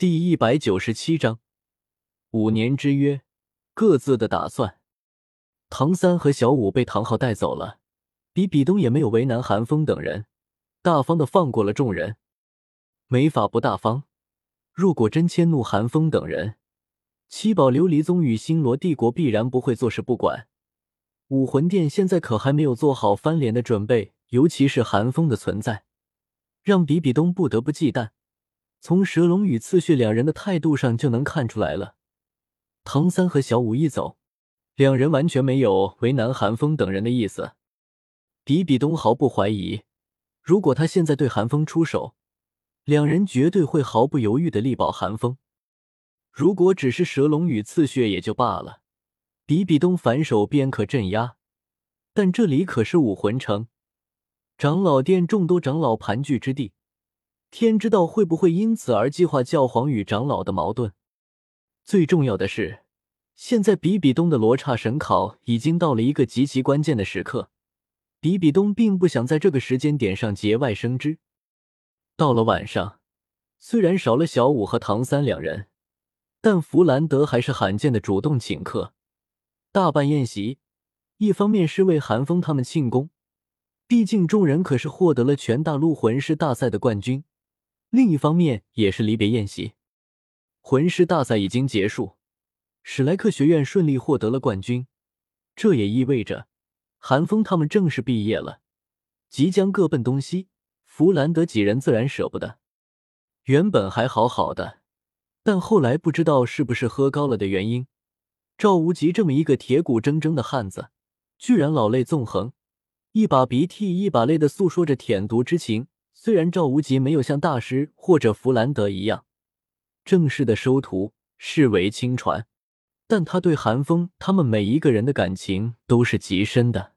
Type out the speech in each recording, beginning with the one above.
第一百九十七章五年之约，各自的打算。唐三和小五被唐昊带走了，比比东也没有为难韩风等人，大方的放过了众人。没法不大方，若果真迁怒韩风等人，七宝琉璃宗与星罗帝国必然不会坐视不管。武魂殿现在可还没有做好翻脸的准备，尤其是韩风的存在，让比比东不得不忌惮。从蛇龙与刺血两人的态度上就能看出来了。唐三和小五一走，两人完全没有为难韩风等人的意思。比比东毫不怀疑，如果他现在对韩风出手，两人绝对会毫不犹豫的力保韩风。如果只是蛇龙与刺血也就罢了。比比东反手便可镇压，但这里可是武魂城，长老殿众多长老盘踞之地，天知道会不会因此而激化教皇与长老的矛盾。最重要的是，现在比比东的罗刹神考已经到了一个极其关键的时刻，比比东并不想在这个时间点上节外生枝。到了晚上，虽然少了小五和唐三两人，但弗兰德还是罕见的主动请客。大办宴席，一方面是为韩风他们庆功，毕竟众人可是获得了全大陆魂师大赛的冠军；另一方面也是离别宴席。魂师大赛已经结束，史莱克学院顺利获得了冠军，这也意味着韩风他们正式毕业了，即将各奔东西。弗兰德几人自然舍不得。原本还好好的，但后来不知道是不是喝高了的原因。赵无极这么一个铁骨铮铮的汉子，居然老泪纵横，一把鼻涕一把泪的诉说着舔犊之情。虽然赵无极没有像大师或者弗兰德一样正式的收徒，视为亲传，但他对韩风他们每一个人的感情都是极深的。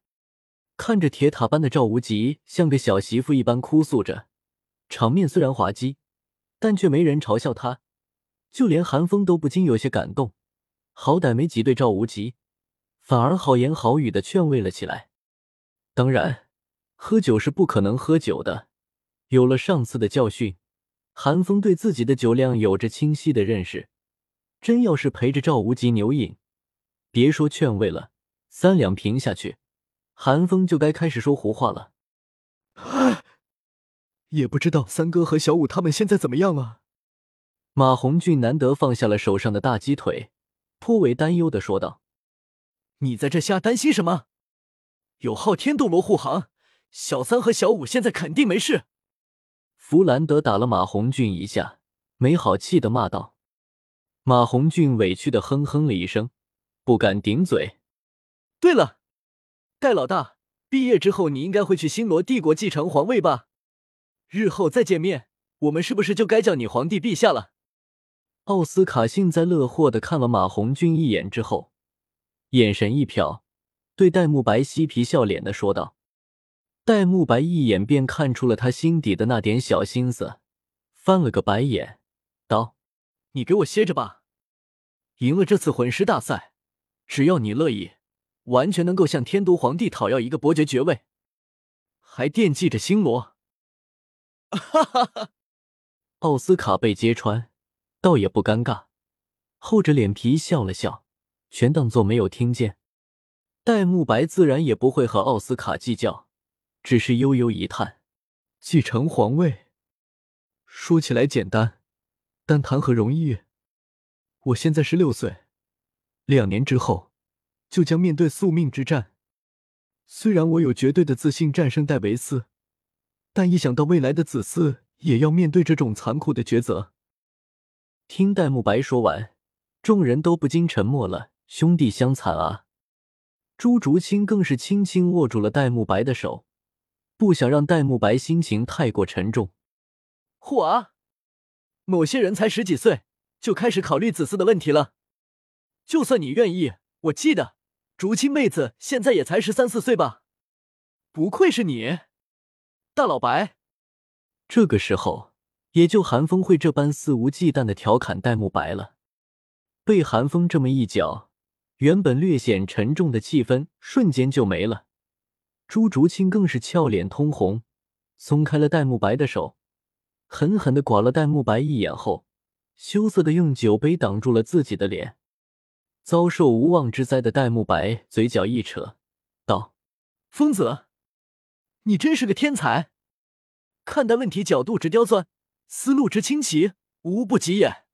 看着铁塔般的赵无极像个小媳妇一般哭诉着，场面虽然滑稽，但却没人嘲笑他，就连韩风都不禁有些感动。好歹没挤兑赵无极，反而好言好语的劝慰了起来。当然，喝酒是不可能喝酒的。有了上次的教训，韩风对自己的酒量有着清晰的认识。真要是陪着赵无极牛饮，别说劝慰了，三两瓶下去，韩风就该开始说胡话了。唉，也不知道三哥和小五他们现在怎么样了。马红俊难得放下了手上的大鸡腿。颇为担忧的说道：“你在这瞎担心什么？有昊天斗罗护航，小三和小五现在肯定没事。”弗兰德打了马红俊一下，没好气的骂道：“马红俊委屈的哼哼了一声，不敢顶嘴。对了，戴老大，毕业之后你应该会去星罗帝国继承皇位吧？日后再见面，我们是不是就该叫你皇帝陛下了？”奥斯卡幸灾乐祸的看了马红俊一眼之后，眼神一瞟，对戴沐白嬉皮笑脸的说道：“戴沐白一眼便看出了他心底的那点小心思，翻了个白眼，道：‘你给我歇着吧，赢了这次魂师大赛，只要你乐意，完全能够向天都皇帝讨要一个伯爵爵位，还惦记着星罗。’哈哈哈！奥斯卡被揭穿。”倒也不尴尬，厚着脸皮笑了笑，全当做没有听见。戴沐白自然也不会和奥斯卡计较，只是悠悠一叹：“继承皇位，说起来简单，但谈何容易？我现在十六岁，两年之后就将面对宿命之战。虽然我有绝对的自信战胜戴维斯，但一想到未来的子嗣也要面对这种残酷的抉择。”听戴沐白说完，众人都不禁沉默了。兄弟相残啊！朱竹清更是轻轻握住了戴沐白的手，不想让戴沐白心情太过沉重。嚯啊！某些人才十几岁就开始考虑子嗣的问题了。就算你愿意，我记得竹青妹子现在也才十三四岁吧？不愧是你，大老白。这个时候。也就韩风会这般肆无忌惮的调侃戴沐白了。被韩风这么一搅，原本略显沉重的气氛瞬间就没了。朱竹清更是俏脸通红，松开了戴沐白的手，狠狠的剐了戴沐白一眼后，羞涩的用酒杯挡住了自己的脸。遭受无妄之灾的戴沐白嘴角一扯，道：“疯子，你真是个天才，看待问题角度之刁钻，思路之清奇，无不及也。”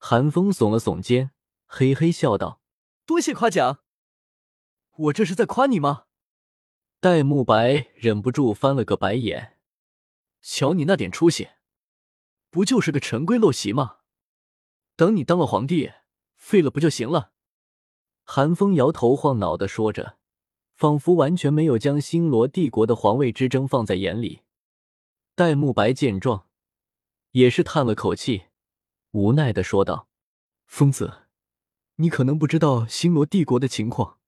韩风耸了耸肩，嘿嘿笑道：“多谢夸奖，我这是在夸你吗？”戴沐白忍不住翻了个白眼：“瞧你那点出息，不就是个陈规陋习吗？等你当了皇帝。”废了不就行了？韩风摇头晃脑的说着，仿佛完全没有将星罗帝国的皇位之争放在眼里。戴沐白见状，也是叹了口气，无奈的说道：“疯子，你可能不知道星罗帝国的情况。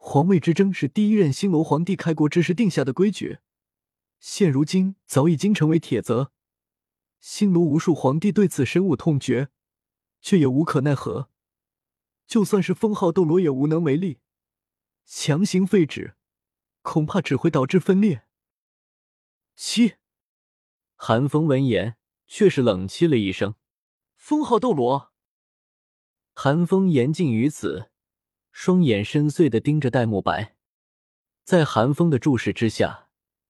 皇位之争是第一任星罗皇帝开国之时定下的规矩，现如今早已经成为铁则。星罗无数皇帝对此深恶痛绝，却也无可奈何。”就算是封号斗罗也无能为力，强行废止，恐怕只会导致分裂。七，韩风闻言却是冷气了一声：“封号斗罗。”韩风言尽于此，双眼深邃的盯着戴沐白。在寒风的注视之下，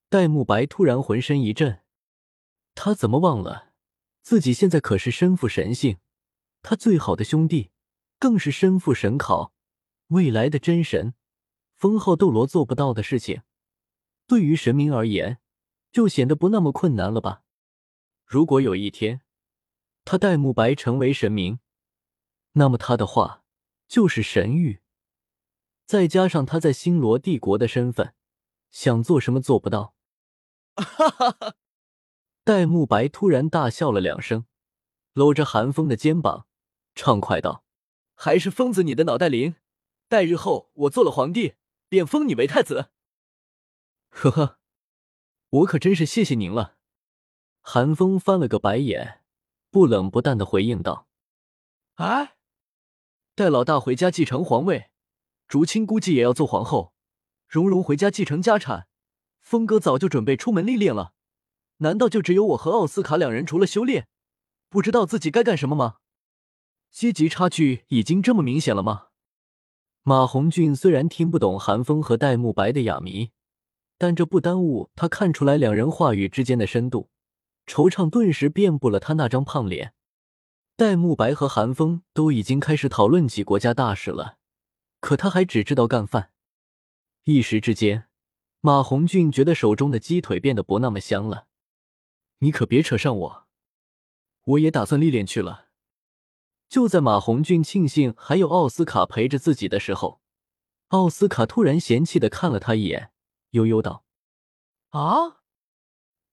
戴沐白突然浑身一震，他怎么忘了自己现在可是身负神性，他最好的兄弟。更是身负神考，未来的真神，封号斗罗做不到的事情，对于神明而言，就显得不那么困难了吧？如果有一天，他戴沐白成为神明，那么他的话就是神谕。再加上他在星罗帝国的身份，想做什么做不到。哈哈哈！戴沐白突然大笑了两声，搂着韩风的肩膀，畅快道。还是疯子，你的脑袋灵！待日后我做了皇帝，便封你为太子。呵呵，我可真是谢谢您了。韩风翻了个白眼，不冷不淡的回应道：“哎，带老大回家继承皇位，竹青估计也要做皇后，蓉蓉回家继承家产，峰哥早就准备出门历练了。难道就只有我和奥斯卡两人除了修炼，不知道自己该干什么吗？”阶级差距已经这么明显了吗？马红俊虽然听不懂韩风和戴沐白的哑谜，但这不耽误他看出来两人话语之间的深度。惆怅顿时遍布了他那张胖脸。戴沐白和韩风都已经开始讨论起国家大事了，可他还只知道干饭。一时之间，马红俊觉得手中的鸡腿变得不那么香了。你可别扯上我，我也打算历练去了。就在马红俊庆幸还有奥斯卡陪着自己的时候，奥斯卡突然嫌弃的看了他一眼，悠悠道：“啊！”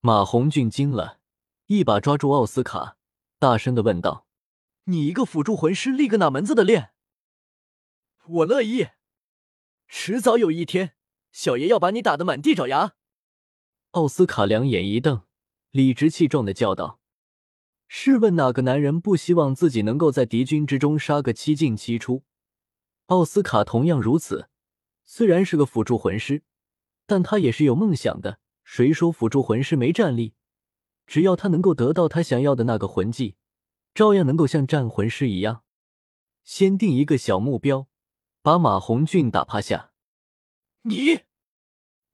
马红俊惊了，一把抓住奥斯卡，大声的问道：“你一个辅助魂师，立个哪门子的练？”我乐意，迟早有一天，小爷要把你打得满地找牙。奥斯卡两眼一瞪，理直气壮的叫道。试问哪个男人不希望自己能够在敌军之中杀个七进七出？奥斯卡同样如此。虽然是个辅助魂师，但他也是有梦想的。谁说辅助魂师没战力？只要他能够得到他想要的那个魂技，照样能够像战魂师一样。先定一个小目标，把马红俊打趴下。你，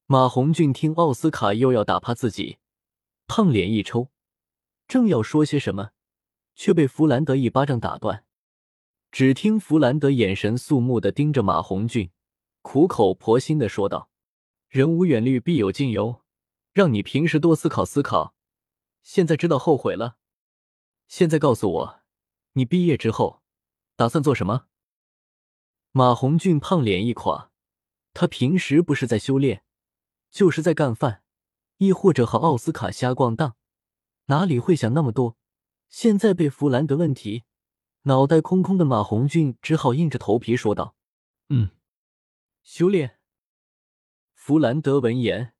马红俊听奥斯卡又要打趴自己，胖脸一抽。正要说些什么，却被弗兰德一巴掌打断。只听弗兰德眼神肃穆的盯着马红俊，苦口婆心的说道：“人无远虑，必有近忧，让你平时多思考思考。现在知道后悔了。现在告诉我，你毕业之后打算做什么？”马红俊胖脸一垮，他平时不是在修炼，就是在干饭，亦或者和奥斯卡瞎逛荡。哪里会想那么多？现在被弗兰德问题，脑袋空空的马红俊只好硬着头皮说道：“嗯，修炼。”弗兰德闻言，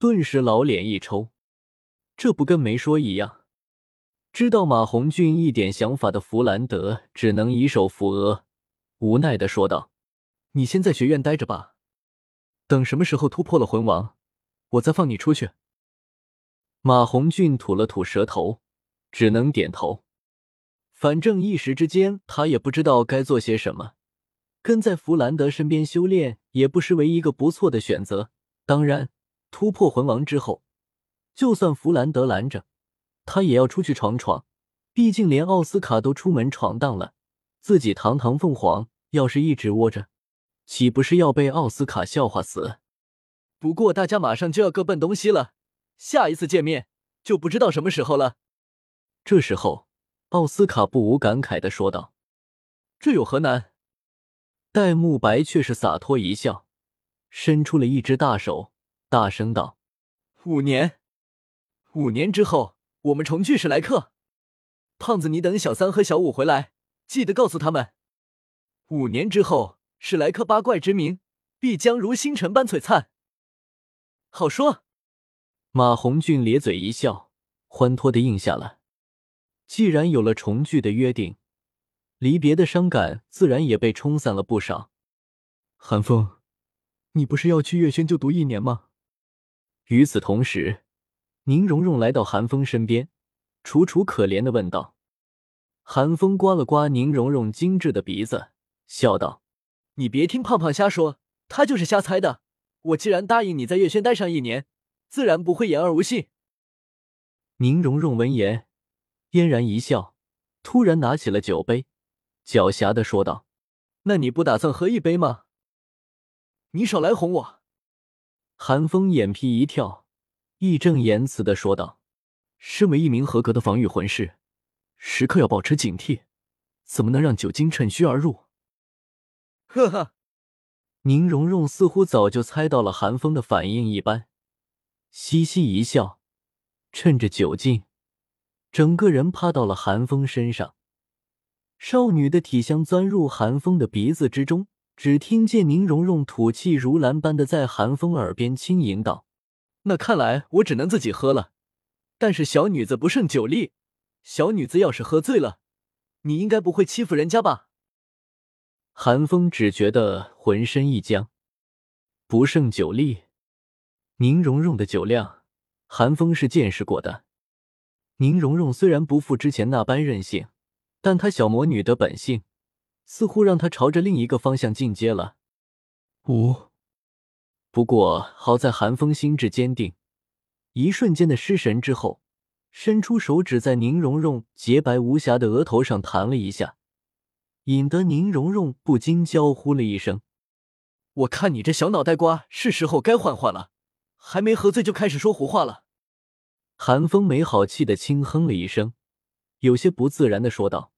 顿时老脸一抽，这不跟没说一样。知道马红俊一点想法的弗兰德只能以手扶额，无奈的说道：“你先在学院待着吧，等什么时候突破了魂王，我再放你出去。”马红俊吐了吐舌头，只能点头。反正一时之间他也不知道该做些什么。跟在弗兰德身边修炼也不失为一个不错的选择。当然，突破魂王之后，就算弗兰德拦着，他也要出去闯闯。毕竟连奥斯卡都出门闯荡了，自己堂堂凤凰要是一直窝着，岂不是要被奥斯卡笑话死？不过大家马上就要各奔东西了，下一次见面就不知道什么时候了。这时候，奥斯卡不无感慨的说道：“这有何难？”戴沐白却是洒脱一笑，伸出了一只大手，大声道：“五年，五年之后，我们重聚史莱克。”胖子，你等小三和小五回来，记得告诉他们，五年之后，史莱克八怪之名必将如星辰般璀璨。好说。马红俊咧嘴一笑，欢脱的应下了。既然有了重聚的约定，离别的伤感自然也被冲散了不少。韩风，你不是要去月轩就读一年吗？与此同时，宁荣荣来到韩风身边。楚楚可怜的问道：“韩风刮了刮宁荣荣精致的鼻子，笑道：‘你别听胖胖瞎说，他就是瞎猜的。我既然答应你在月轩待上一年，自然不会言而无信。’”宁荣荣闻言嫣然一笑，突然拿起了酒杯，狡黠的说道：“那你不打算喝一杯吗？”“你少来哄我！”韩风眼皮一跳，义正言辞的说道。身为一名合格的防御魂师，时刻要保持警惕，怎么能让酒精趁虚而入？呵呵，宁荣荣似乎早就猜到了韩风的反应一般，嘻嘻一笑，趁着酒劲，整个人趴到了韩风身上。少女的体香钻入韩风的鼻子之中，只听见宁荣荣吐气如兰般的在韩风耳边轻吟道：“那看来我只能自己喝了。”但是小女子不胜酒力，小女子要是喝醉了，你应该不会欺负人家吧？韩风只觉得浑身一僵，不胜酒力。宁荣荣的酒量，韩风是见识过的。宁荣荣虽然不复之前那般任性，但她小魔女的本性，似乎让她朝着另一个方向进阶了。五，不过好在韩风心智坚定。一瞬间的失神之后，伸出手指在宁荣荣洁白无瑕的额头上弹了一下，引得宁荣荣不禁娇呼了一声：“我看你这小脑袋瓜，是时候该换换了，还没喝醉就开始说胡话了。”韩风没好气的轻哼了一声，有些不自然的说道：“